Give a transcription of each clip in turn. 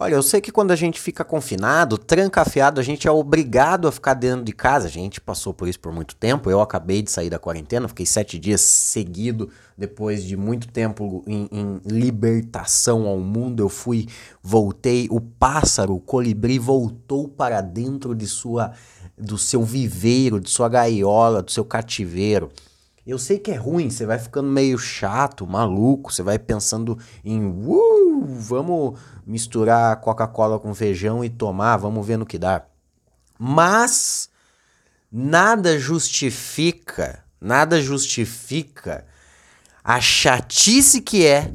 Olha, eu sei que quando a gente fica confinado, trancafiado, a gente é obrigado a ficar dentro de casa. A gente passou por isso por muito tempo. Eu acabei de sair da quarentena, fiquei sete dias seguido depois de muito tempo em, em libertação ao mundo. Eu fui, voltei. O pássaro, o colibri, voltou para dentro de sua, do seu viveiro, de sua gaiola, do seu cativeiro. Eu sei que é ruim, você vai ficando meio chato, maluco, você vai pensando em uh, vamos misturar Coca-Cola com feijão e tomar, vamos ver no que dá. Mas nada justifica, nada justifica a chatice que é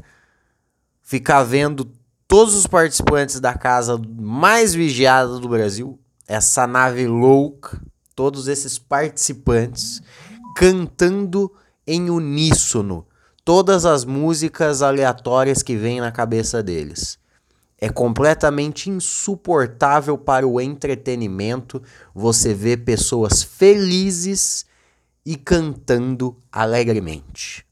ficar vendo todos os participantes da casa mais vigiada do Brasil, essa nave louca, todos esses participantes cantando em uníssono todas as músicas aleatórias que vêm na cabeça deles. É completamente insuportável para o entretenimento você ver pessoas felizes e cantando alegremente.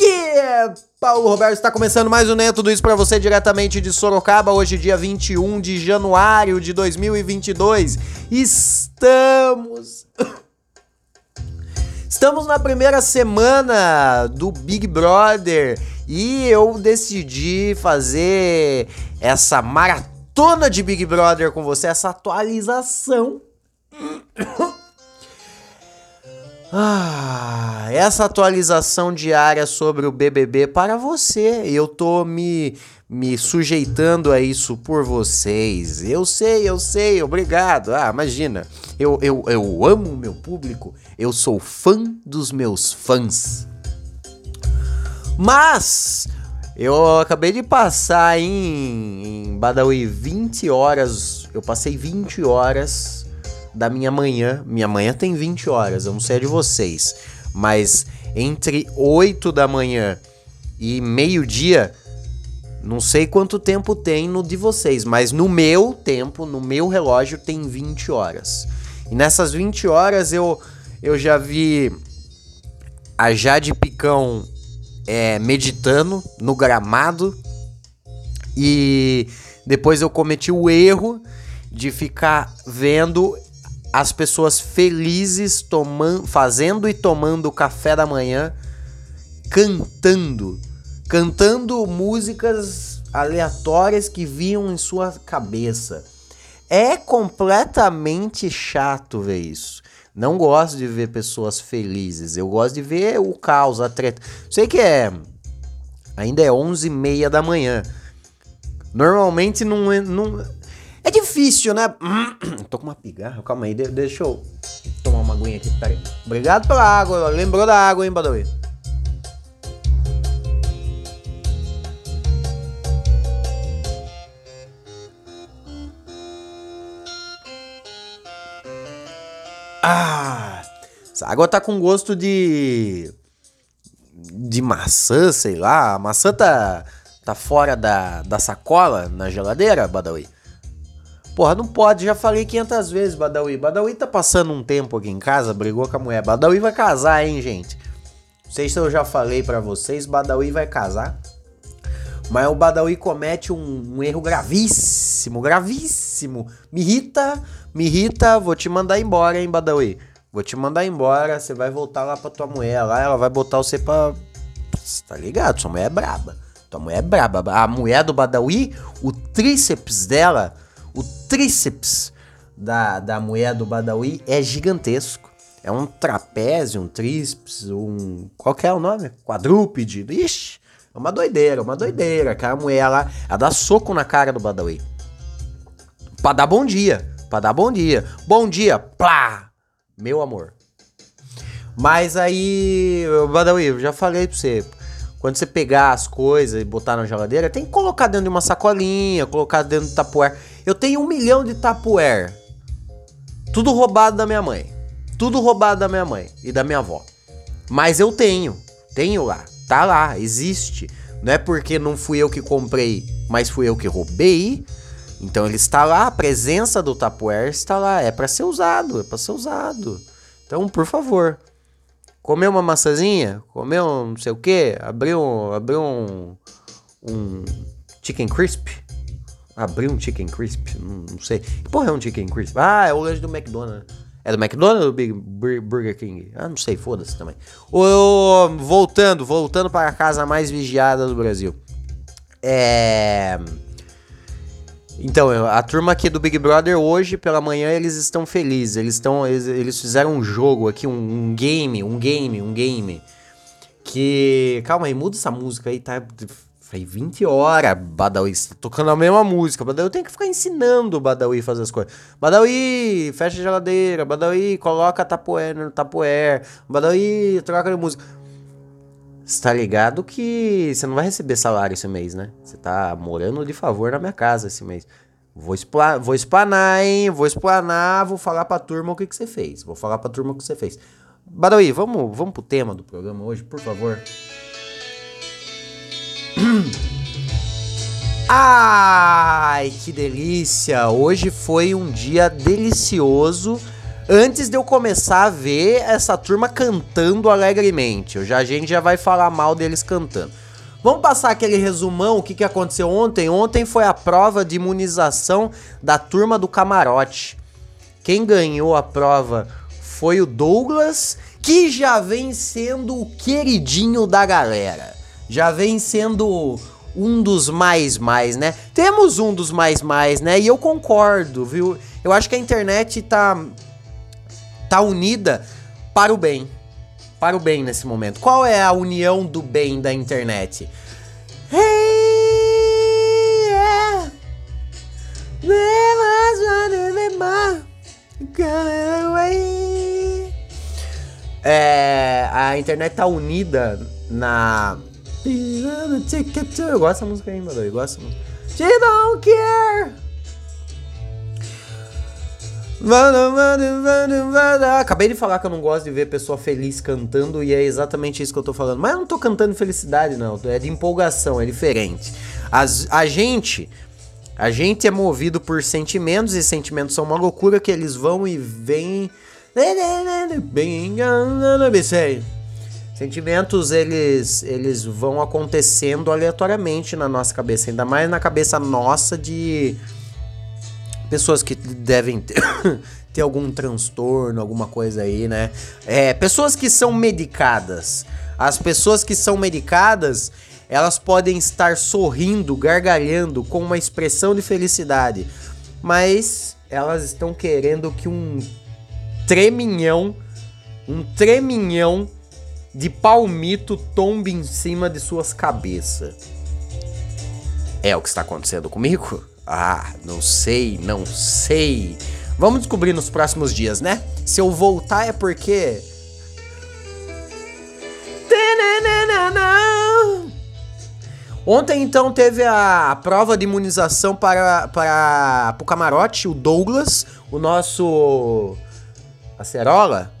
Aqui Paulo Roberto está começando mais um Neto Tudo Isso para você diretamente de Sorocaba, hoje dia 21 de januário de 2022. Estamos Estamos na primeira semana do Big Brother e eu decidi fazer essa maratona de Big Brother com você, essa atualização ah, essa atualização diária sobre o BBB para você. Eu tô me, me sujeitando a isso por vocês. Eu sei, eu sei, obrigado. Ah, imagina, eu, eu, eu amo o meu público, eu sou fã dos meus fãs. Mas eu acabei de passar em, em Badawi 20 horas. Eu passei 20 horas da minha manhã. Minha manhã tem 20 horas, eu não sei a de vocês. Mas entre 8 da manhã e meio-dia, não sei quanto tempo tem no de vocês, mas no meu tempo, no meu relógio, tem 20 horas. E nessas 20 horas eu, eu já vi a Jade Picão é, meditando no gramado. E depois eu cometi o erro de ficar vendo as pessoas felizes tomando, fazendo e tomando café da manhã, cantando, cantando músicas aleatórias que vinham em sua cabeça. É completamente chato ver isso. Não gosto de ver pessoas felizes. Eu gosto de ver o caos, a treta. Sei que é. Ainda é 11 e meia da manhã. Normalmente não, é, não é difícil, né? Tô com uma pigarra, calma aí, deixa eu tomar uma aguinha aqui, peraí. Obrigado pela água, lembrou da água, hein, Badawi? Ah, essa água tá com gosto de. de maçã, sei lá. A maçã tá, tá fora da, da sacola na geladeira, Badawi? Porra, não pode, já falei 500 vezes, Badawi. Badawi tá passando um tempo aqui em casa, brigou com a mulher. Badawi vai casar, hein, gente? Não sei se eu já falei para vocês, Badawi vai casar. Mas o Badawi comete um, um, erro gravíssimo, gravíssimo. Me irrita, me irrita, vou te mandar embora, hein, Badawi. Vou te mandar embora, você vai voltar lá pra tua mulher lá, ela vai botar você pra... Tá ligado? Sua mulher é braba. Tua mulher é braba. A mulher do Badawi, o tríceps dela o tríceps da, da mulher do Badawi é gigantesco. É um trapézio, um tríceps, um. Qual que é o nome? Quadrúpede. Ixi, é uma doideira, uma doideira. Aquela mulher lá, ela dá soco na cara do Badawi. Pra dar bom dia. Pra dar bom dia. Bom dia, plá! Meu amor. Mas aí, Badawi, eu já falei pra você. Quando você pegar as coisas e botar na geladeira, tem que colocar dentro de uma sacolinha, colocar dentro do tapoer. Eu tenho um milhão de tapuer. Tudo roubado da minha mãe. Tudo roubado da minha mãe e da minha avó. Mas eu tenho. Tenho lá. Tá lá. Existe. Não é porque não fui eu que comprei, mas fui eu que roubei. Então ele está lá. A presença do tapuer está lá. É para ser usado. É para ser usado. Então, por favor. Comeu uma maçãzinha? Comeu um não sei o quê? Abriu, abriu um, um chicken crisp? Abriu um chicken crisp? Não, não sei. Que porra é um chicken crisp? Ah, é o lanche do McDonald's. É do McDonald's ou do Burger King? Ah, não sei, foda-se também. O, voltando, voltando para a casa mais vigiada do Brasil. É. Então, a turma aqui do Big Brother hoje pela manhã eles estão felizes. Eles estão eles, eles fizeram um jogo aqui, um, um, game, um game, um game que calma aí, muda essa música aí, tá Falei, 20 horas, Badawi, tá tocando a mesma música. Badawi tem que ficar ensinando o Badawi fazer as coisas. Badawi, fecha a geladeira. Badawi, coloca tapoé no tapoé. Badawi, troca de música. Você tá ligado que você não vai receber salário esse mês, né? Você tá morando de favor na minha casa esse mês. Vou, expla vou explanar, hein? Vou explanar, vou falar pra turma o que, que você fez. Vou falar pra turma o que você fez. Badawi, vamos, vamos pro tema do programa hoje, por favor. Ai, que delícia! Hoje foi um dia delicioso. Antes de eu começar a ver essa turma cantando alegremente, eu já, a gente já vai falar mal deles cantando. Vamos passar aquele resumão, o que, que aconteceu ontem? Ontem foi a prova de imunização da turma do camarote. Quem ganhou a prova foi o Douglas, que já vem sendo o queridinho da galera já vem sendo um dos mais mais, né? Temos um dos mais mais, né? E eu concordo, viu? Eu acho que a internet tá tá unida para o bem. Para o bem nesse momento. Qual é a união do bem da internet? É, a internet tá unida na eu gosto dessa música aí, mano. Eu gosto dessa música. She don't care. Acabei de falar que eu não gosto de ver pessoa feliz cantando e é exatamente isso que eu tô falando. Mas eu não tô cantando felicidade, não. É de empolgação, é diferente. As, a gente. A gente é movido por sentimentos e sentimentos são uma loucura que eles vão e vêm. Bem. Sentimentos, eles, eles vão acontecendo aleatoriamente na nossa cabeça, ainda mais na cabeça nossa de pessoas que devem ter, ter algum transtorno, alguma coisa aí, né? É, pessoas que são medicadas. As pessoas que são medicadas, elas podem estar sorrindo, gargalhando com uma expressão de felicidade, mas elas estão querendo que um treminhão, um treminhão de palmito tombe em cima de suas cabeças. É o que está acontecendo comigo? Ah, não sei, não sei. Vamos descobrir nos próximos dias, né? Se eu voltar é porque. Ontem, então, teve a prova de imunização para, para, para o camarote, o Douglas, o nosso. Acerola?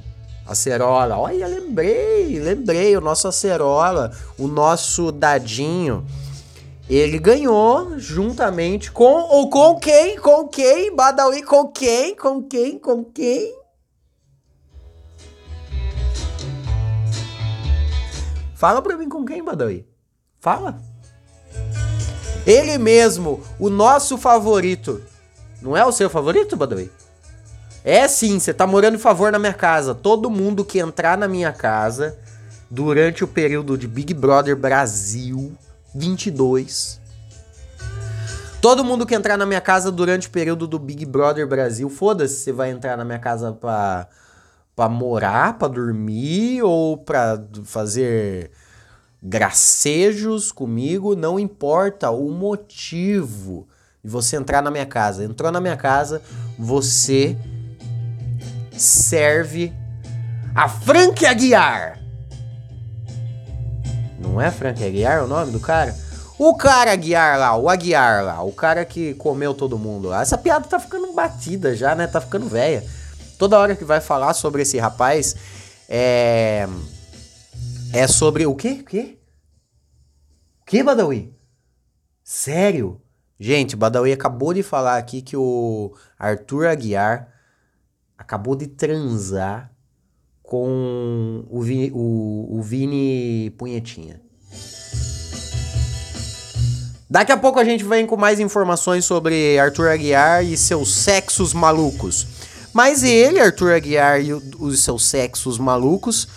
Acerola. Olha, lembrei, lembrei, o nosso Acerola, o nosso Dadinho. Ele ganhou juntamente com. Ou com quem? Com quem? Badawi com quem? Com quem? Com quem? Fala pra mim com quem, Badawi? Fala. Ele mesmo, o nosso favorito. Não é o seu favorito, Badawi? É sim, você tá morando em favor na minha casa. Todo mundo que entrar na minha casa durante o período de Big Brother Brasil 22. Todo mundo que entrar na minha casa durante o período do Big Brother Brasil, foda-se, você vai entrar na minha casa pra, pra morar, pra dormir ou pra fazer gracejos comigo, não importa o motivo de você entrar na minha casa. Entrou na minha casa, você serve a Frank Aguiar. Não é Frank Aguiar o nome do cara? O cara Aguiar lá, o Aguiar lá, o cara que comeu todo mundo lá. Essa piada tá ficando batida já, né? Tá ficando velha. Toda hora que vai falar sobre esse rapaz é. É sobre o quê? O quê? O quê, Badawi? Sério? Gente, Badawi acabou de falar aqui que o Arthur Aguiar acabou de transar com o Vi, o, o Vini Punhetinha. Daqui a pouco a gente vem com mais informações sobre Arthur Aguiar e seus sexos malucos. Mas ele, Arthur Aguiar e os seus sexos malucos,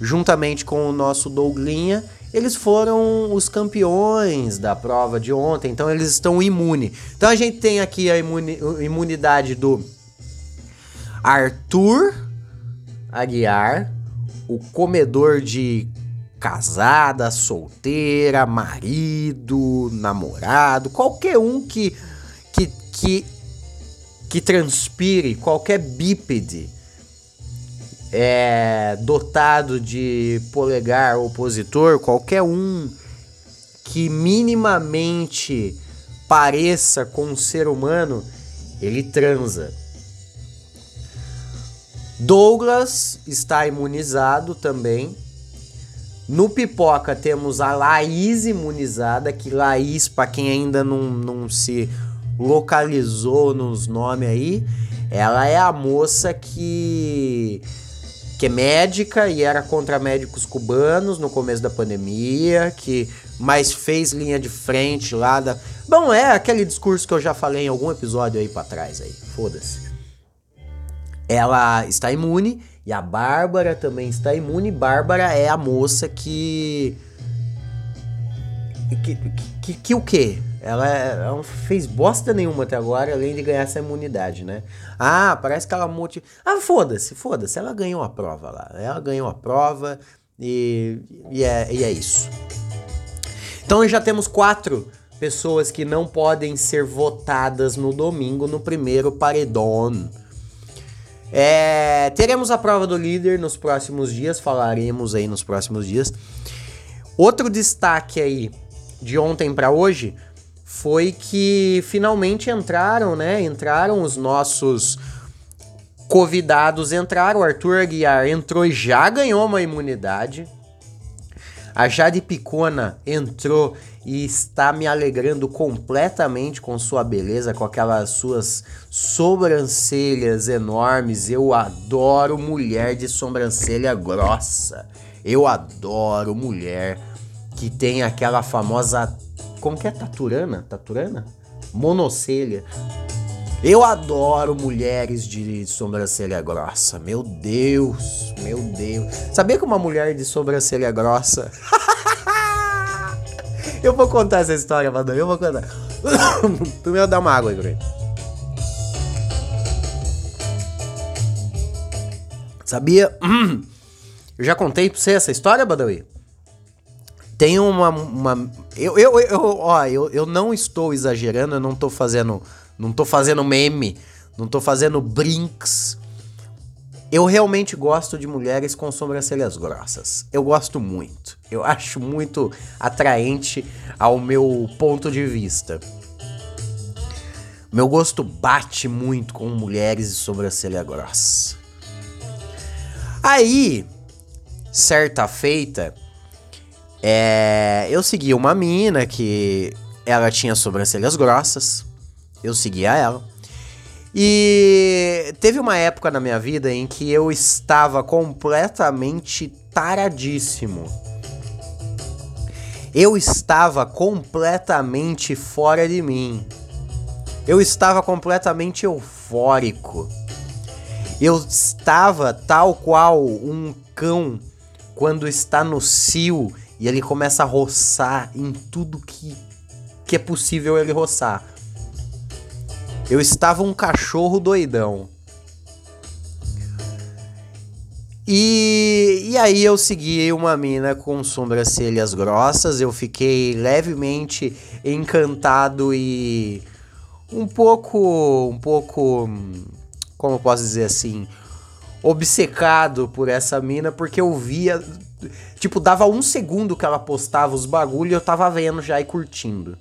juntamente com o nosso Douglinha, eles foram os campeões da prova de ontem, então eles estão imunes. Então a gente tem aqui a imuni imunidade do Arthur Aguiar, o comedor de casada, solteira, marido, namorado, qualquer um que que que, que transpire, qualquer bípede é, dotado de polegar opositor, qualquer um que minimamente pareça com um ser humano, ele transa. Douglas está imunizado também. No Pipoca temos a Laís imunizada, que Laís, para quem ainda não, não se localizou nos nomes aí, ela é a moça que que é médica e era contra médicos cubanos no começo da pandemia, que mais fez linha de frente lá da. Bom, é aquele discurso que eu já falei em algum episódio aí para trás aí. Foda-se. Ela está imune e a Bárbara também está imune. Bárbara é a moça que. Que, que, que, o quê? Ela, ela, não fez bosta nenhuma até agora, além de ganhar essa imunidade, né? Ah, parece que ela multi. Ah, foda-se, foda-se. Ela ganhou a prova lá. Ela ganhou a prova e, e, é, e é isso. Então já temos quatro pessoas que não podem ser votadas no domingo no primeiro paredão. É, teremos a prova do líder nos próximos dias, falaremos aí nos próximos dias. Outro destaque aí de ontem para hoje foi que finalmente entraram, né? Entraram os nossos convidados, entraram. O Arthur Aguiar entrou e já ganhou uma imunidade. A Jade Picona entrou e está me alegrando completamente com sua beleza, com aquelas suas sobrancelhas enormes. Eu adoro mulher de sobrancelha grossa. Eu adoro mulher que tem aquela famosa. Como que é? Taturana? Taturana? Monocelha. Eu adoro mulheres de sobrancelha grossa. Meu Deus, meu Deus. Sabia que uma mulher de sobrancelha grossa. eu vou contar essa história, mano. Eu vou contar. Primeiro dá uma água aí, Greg. Sabia? Eu já contei pra você essa história, Badawi? Tem uma. uma eu, eu, eu, ó, eu, eu não estou exagerando, eu não tô fazendo não tô fazendo meme, não tô fazendo brinks. Eu realmente gosto de mulheres com sobrancelhas grossas. Eu gosto muito. Eu acho muito atraente ao meu ponto de vista. Meu gosto bate muito com mulheres de sobrancelha grossa. Aí, certa feita, é, eu segui uma mina que ela tinha sobrancelhas grossas eu seguia ela. E teve uma época na minha vida em que eu estava completamente taradíssimo. Eu estava completamente fora de mim. Eu estava completamente eufórico. Eu estava tal qual um cão quando está no cio e ele começa a roçar em tudo que, que é possível ele roçar. Eu estava um cachorro doidão. E, e aí eu segui uma mina com sobrancelhas grossas, eu fiquei levemente encantado e um pouco, um pouco, como eu posso dizer assim, obcecado por essa mina, porque eu via, tipo, dava um segundo que ela postava os bagulho e eu tava vendo já e curtindo.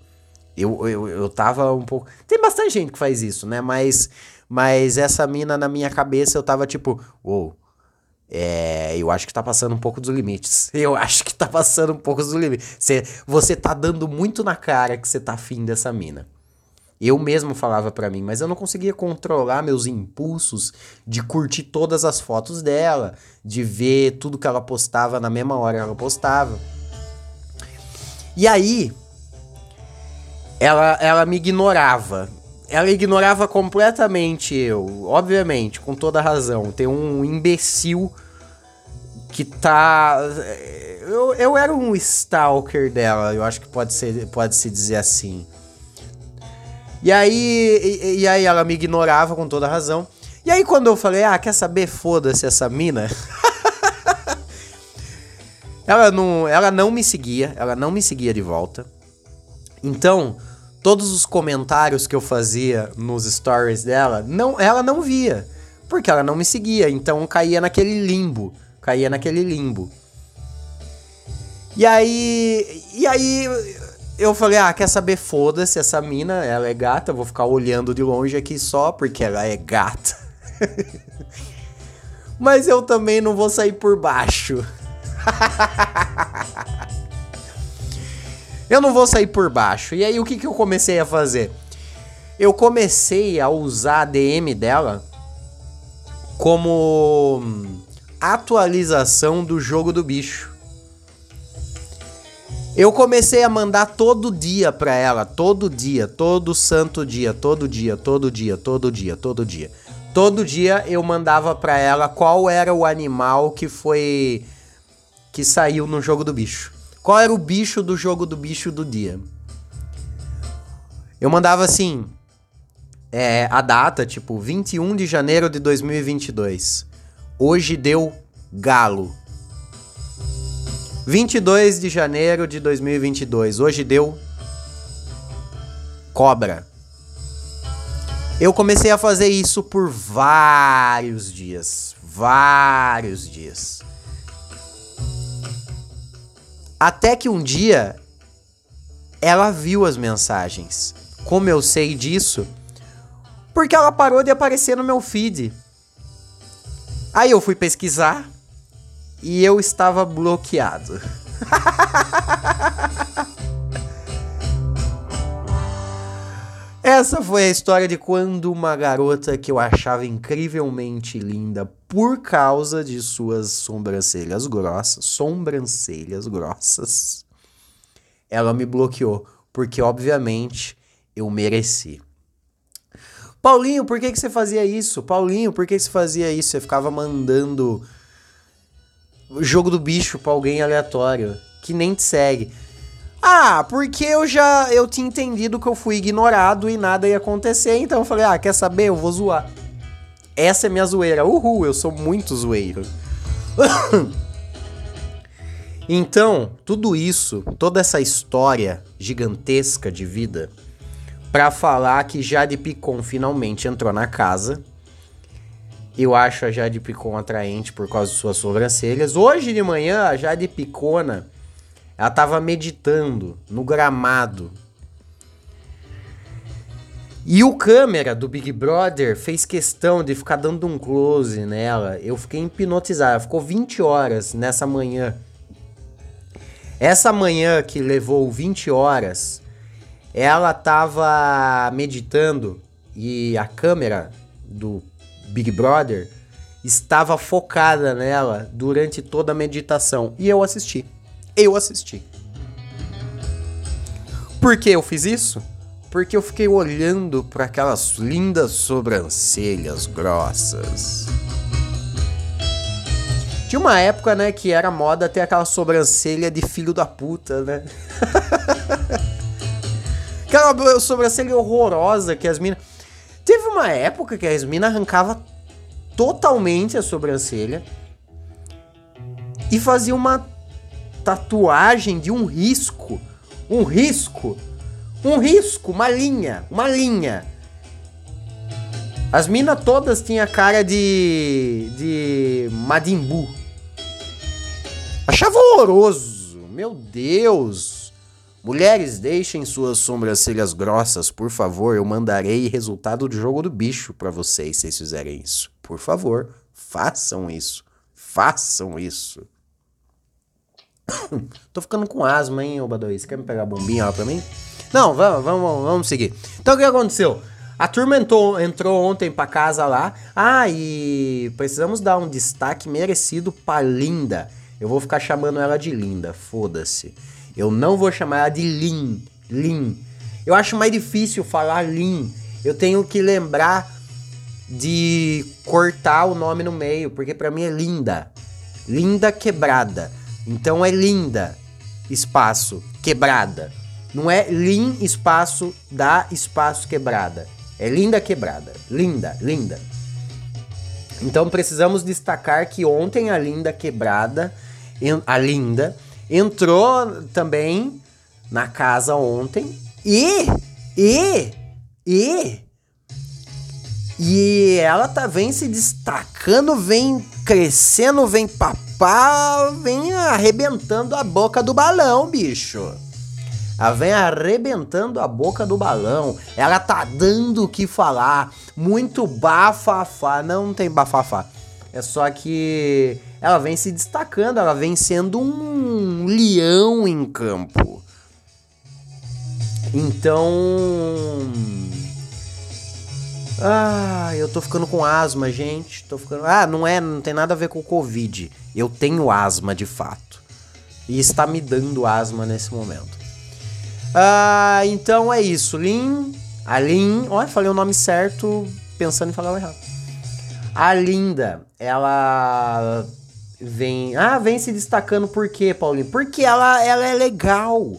Eu, eu, eu tava um pouco. Tem bastante gente que faz isso, né? Mas, mas essa mina na minha cabeça eu tava tipo, uou. Wow, é, eu acho que tá passando um pouco dos limites. Eu acho que tá passando um pouco dos limites. Você, você tá dando muito na cara que você tá afim dessa mina. Eu mesmo falava pra mim, mas eu não conseguia controlar meus impulsos de curtir todas as fotos dela, de ver tudo que ela postava na mesma hora que ela postava. E aí, ela, ela me ignorava. Ela ignorava completamente eu, obviamente, com toda razão. Tem um imbecil que tá. Eu, eu era um stalker dela, eu acho que pode ser, pode se dizer assim. E aí, e, e aí ela me ignorava com toda razão. E aí quando eu falei, ah, quer saber, foda-se essa mina. ela não, ela não me seguia, ela não me seguia de volta. Então, todos os comentários que eu fazia nos stories dela, não, ela não via, porque ela não me seguia, então caía naquele limbo, caía naquele limbo. E aí, e aí eu falei, ah, quer saber? Foda-se essa mina, ela é gata, vou ficar olhando de longe aqui só porque ela é gata. Mas eu também não vou sair por baixo. eu não vou sair por baixo. E aí o que, que eu comecei a fazer? Eu comecei a usar a DM dela como atualização do jogo do bicho. Eu comecei a mandar todo dia pra ela, todo dia, todo santo dia, todo dia, todo dia, todo dia, todo dia. Todo dia eu mandava pra ela qual era o animal que foi que saiu no jogo do bicho. Qual era o bicho do jogo do bicho do dia? Eu mandava assim, é, a data, tipo, 21 de janeiro de 2022. Hoje deu galo. 22 de janeiro de 2022. Hoje deu cobra. Eu comecei a fazer isso por vários dias, vários dias. Até que um dia ela viu as mensagens. Como eu sei disso? Porque ela parou de aparecer no meu feed. Aí eu fui pesquisar e eu estava bloqueado. Essa foi a história de quando uma garota que eu achava incrivelmente linda por causa de suas sobrancelhas grossas, sobrancelhas grossas, ela me bloqueou, porque obviamente eu mereci. Paulinho, por que, que você fazia isso? Paulinho, por que, você fazia isso? Você ficava mandando jogo do bicho pra alguém aleatório que nem te segue. Ah, porque eu já eu tinha entendido que eu fui ignorado e nada ia acontecer, então eu falei: "Ah, quer saber? Eu vou zoar". Essa é minha zoeira. Uhul, eu sou muito zoeiro. então, tudo isso, toda essa história gigantesca de vida para falar que Jade Picon finalmente entrou na casa eu acho a Jade Picon atraente por causa de suas sobrancelhas. Hoje de manhã, a Jade Picona, ela tava meditando no gramado. E o câmera do Big Brother fez questão de ficar dando um close nela. Eu fiquei hipnotizado. Ela ficou 20 horas nessa manhã. Essa manhã que levou 20 horas, ela tava meditando e a câmera do Big Brother estava focada nela durante toda a meditação. E eu assisti. Eu assisti. Por que eu fiz isso? Porque eu fiquei olhando para aquelas lindas sobrancelhas grossas. Tinha uma época, né, que era moda ter aquela sobrancelha de filho da puta, né? aquela sobrancelha horrorosa que as minas. Teve uma época que a Esmina arrancava totalmente a sobrancelha e fazia uma tatuagem de um risco. Um risco. Um risco, uma linha, uma linha. As minas todas tinham cara de. de. Madimbu. Achava horroroso. Meu Deus. Mulheres, deixem suas sobrancelhas grossas, por favor. Eu mandarei resultado do jogo do bicho para vocês se vocês fizerem isso. Por favor, façam isso. Façam isso. Tô ficando com asma, hein, Badawi? Você quer me pegar a bombinha lá pra mim? Não, vamos, vamos, vamos seguir. Então o que aconteceu? A turma entrou, entrou ontem pra casa lá. Ah, e precisamos dar um destaque merecido pra Linda. Eu vou ficar chamando ela de Linda, foda-se. Eu não vou chamar ela de Lin. Lin. Eu acho mais difícil falar Lin. Eu tenho que lembrar de cortar o nome no meio, porque para mim é Linda. Linda quebrada. Então é Linda, espaço, quebrada. Não é Lin, espaço, da, espaço, quebrada. É linda quebrada. Linda, linda. Então precisamos destacar que ontem a linda quebrada, a linda, entrou também na casa ontem e, e, e, e ela tá vem se destacando, vem crescendo, vem papá, vem arrebentando a boca do balão, bicho. Ela vem arrebentando a boca do balão. Ela tá dando o que falar. Muito bafafá. Não, não tem bafafá. É só que ela vem se destacando, ela vem sendo um leão em campo. Então. Ah, eu tô ficando com asma, gente. Tô ficando. Ah, não é, não tem nada a ver com o Covid. Eu tenho asma de fato. E está me dando asma nesse momento. Ah, então é isso. Lin. A Lin. Olha, falei o nome certo pensando em falar o errado. A Linda, ela vem. Ah, vem se destacando por quê, Paulinho? Porque ela, ela é legal.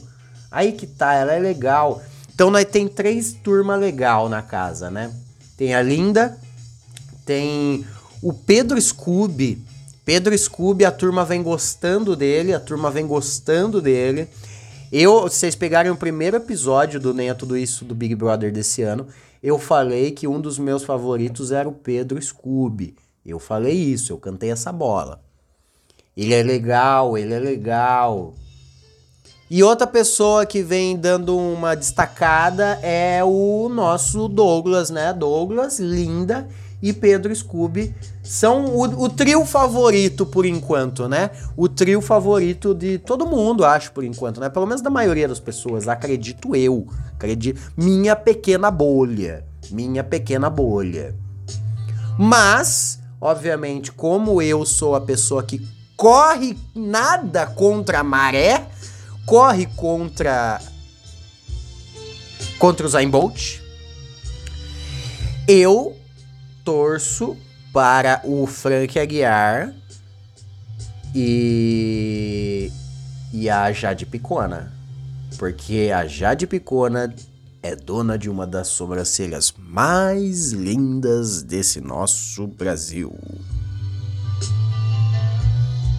Aí que tá, ela é legal. Então nós tem três turmas legal na casa, né? Tem a Linda, tem o Pedro Scooby. Pedro Scooby, a turma vem gostando dele, a turma vem gostando dele. Eu, se vocês pegarem o primeiro episódio do Nem é Tudo Isso do Big Brother desse ano, eu falei que um dos meus favoritos era o Pedro Scooby. Eu falei isso, eu cantei essa bola. Ele é legal, ele é legal. E outra pessoa que vem dando uma destacada é o nosso Douglas, né? Douglas, linda e Pedro Scooby são o, o, trio favorito por enquanto, né? O trio favorito de todo mundo, acho, por enquanto, né? Pelo menos da maioria das pessoas, acredito eu. Acredito. Minha pequena bolha. Minha pequena bolha. Mas, obviamente, como eu sou a pessoa que corre nada contra a maré, corre contra contra o Zayn Bolt, eu torço para o Frank Aguiar e, e a Jade Picona. Porque a Jade Picona é dona de uma das sobrancelhas mais lindas desse nosso Brasil.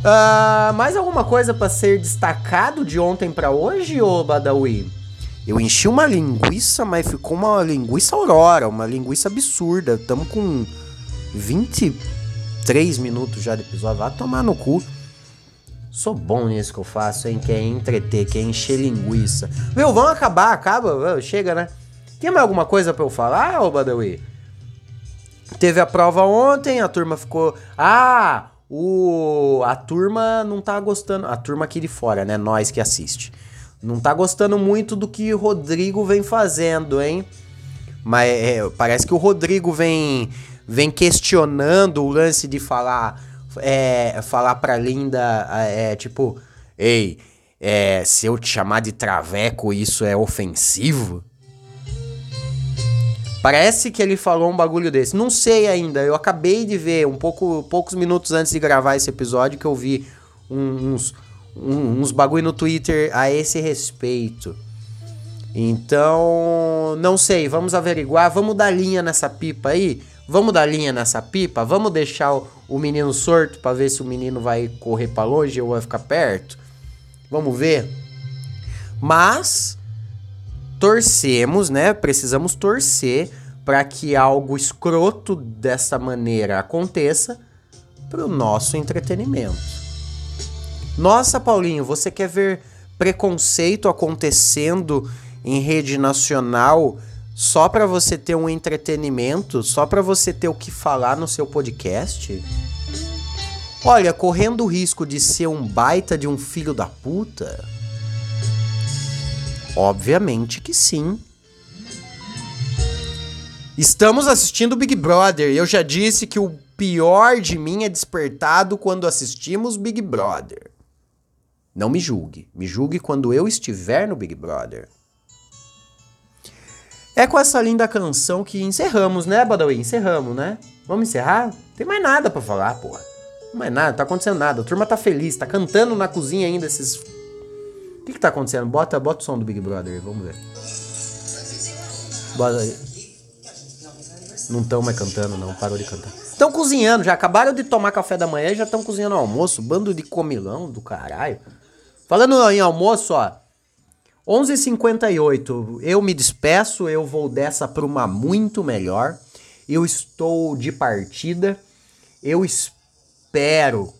Uh, mais alguma coisa para ser destacado de ontem para hoje, ô Badawi? Eu enchi uma linguiça, mas ficou uma linguiça aurora, uma linguiça absurda. Tamo com 23 minutos já de episódio. Vai tomar no cu. Sou bom nisso que eu faço, hein? Quer entreter, quer encher linguiça. Meu, vamos acabar, acaba, chega, né? Tem mais alguma coisa para eu falar, ô Badawi? Teve a prova ontem, a turma ficou. Ah, o. A turma não tá gostando. A turma aqui de fora, né? Nós que assiste não tá gostando muito do que o Rodrigo vem fazendo, hein? Mas é, parece que o Rodrigo vem, vem questionando o lance de falar é, falar pra Linda, é, tipo, ei, é, se eu te chamar de traveco, isso é ofensivo? Parece que ele falou um bagulho desse. Não sei ainda. Eu acabei de ver, um pouco, poucos minutos antes de gravar esse episódio, que eu vi uns, um, uns bagulho no Twitter a esse respeito. Então, não sei, vamos averiguar, vamos dar linha nessa pipa aí? Vamos dar linha nessa pipa? Vamos deixar o, o menino sorto para ver se o menino vai correr para longe ou vai ficar perto? Vamos ver. Mas torcemos, né? Precisamos torcer para que algo escroto dessa maneira aconteça para o nosso entretenimento. Nossa, Paulinho, você quer ver preconceito acontecendo em rede nacional só para você ter um entretenimento, só para você ter o que falar no seu podcast? Olha, correndo o risco de ser um baita de um filho da puta? Obviamente que sim. Estamos assistindo Big Brother e eu já disse que o pior de mim é despertado quando assistimos Big Brother. Não me julgue. Me julgue quando eu estiver no Big Brother. É com essa linda canção que encerramos, né, Badawi? Encerramos, né? Vamos encerrar? Tem mais nada para falar, porra. Não mais nada, tá acontecendo nada. A turma tá feliz, tá cantando na cozinha ainda esses. O que que tá acontecendo? Bota, bota o som do Big Brother vamos ver. Bota aí. Não estão mais cantando, não. Parou de cantar. Estão cozinhando, já acabaram de tomar café da manhã e já estão cozinhando almoço. Bando de comilão do caralho. Falando em almoço, ó. 11h58, eu me despeço, eu vou dessa para uma muito melhor. Eu estou de partida. Eu espero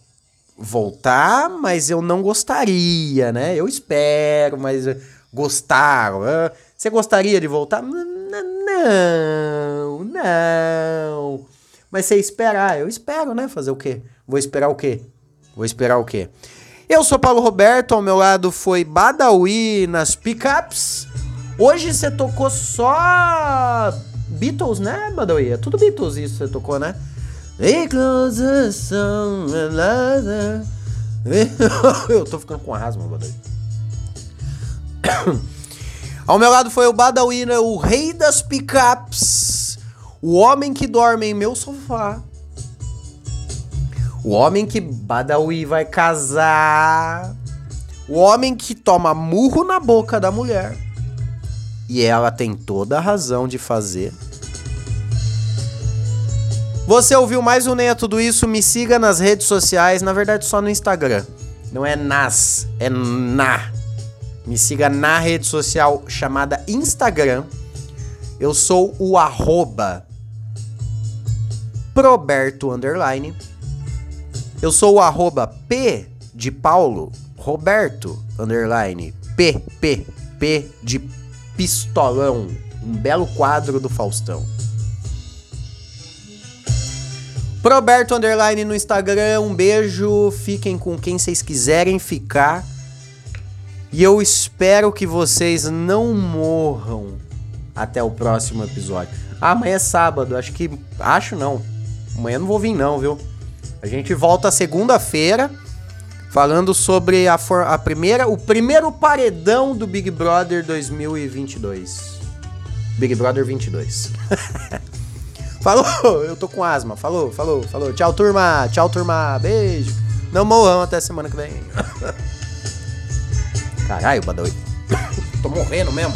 voltar, mas eu não gostaria, né? Eu espero, mas gostar. Você gostaria de voltar? Não, não. Mas você esperar, eu espero, né? Fazer o quê? Vou esperar o quê? Vou esperar o quê? Eu sou Paulo Roberto, ao meu lado foi Badawi nas pickups. Hoje você tocou só Beatles, né, Badawi? É tudo Beatles isso você tocou, né? Eu tô ficando com asma, Badawi. Ao meu lado foi o Badawi, o rei das pickups. O homem que dorme em meu sofá. O homem que Badawi vai casar. O homem que toma murro na boca da mulher. E ela tem toda a razão de fazer. Você ouviu mais um Nem é Tudo Isso? Me siga nas redes sociais, na verdade só no Instagram. Não é nas, é na. Me siga na rede social chamada Instagram. Eu sou o arroba Proberto Underline. Eu sou o arroba P de Paulo Roberto Underline P, P, P de pistolão. Um belo quadro do Faustão. Proberto Underline no Instagram. Um beijo. Fiquem com quem vocês quiserem ficar. E eu espero que vocês não morram até o próximo episódio. Ah, amanhã é sábado. Acho que. Acho não. Amanhã não vou vir, não, viu? A gente volta segunda-feira falando sobre a, for, a primeira, o primeiro paredão do Big Brother 2022. Big Brother 22. falou, eu tô com asma. Falou, falou, falou. Tchau, turma. Tchau, turma. Beijo. Não morram até semana que vem. Caralho, Badawi. tô morrendo mesmo.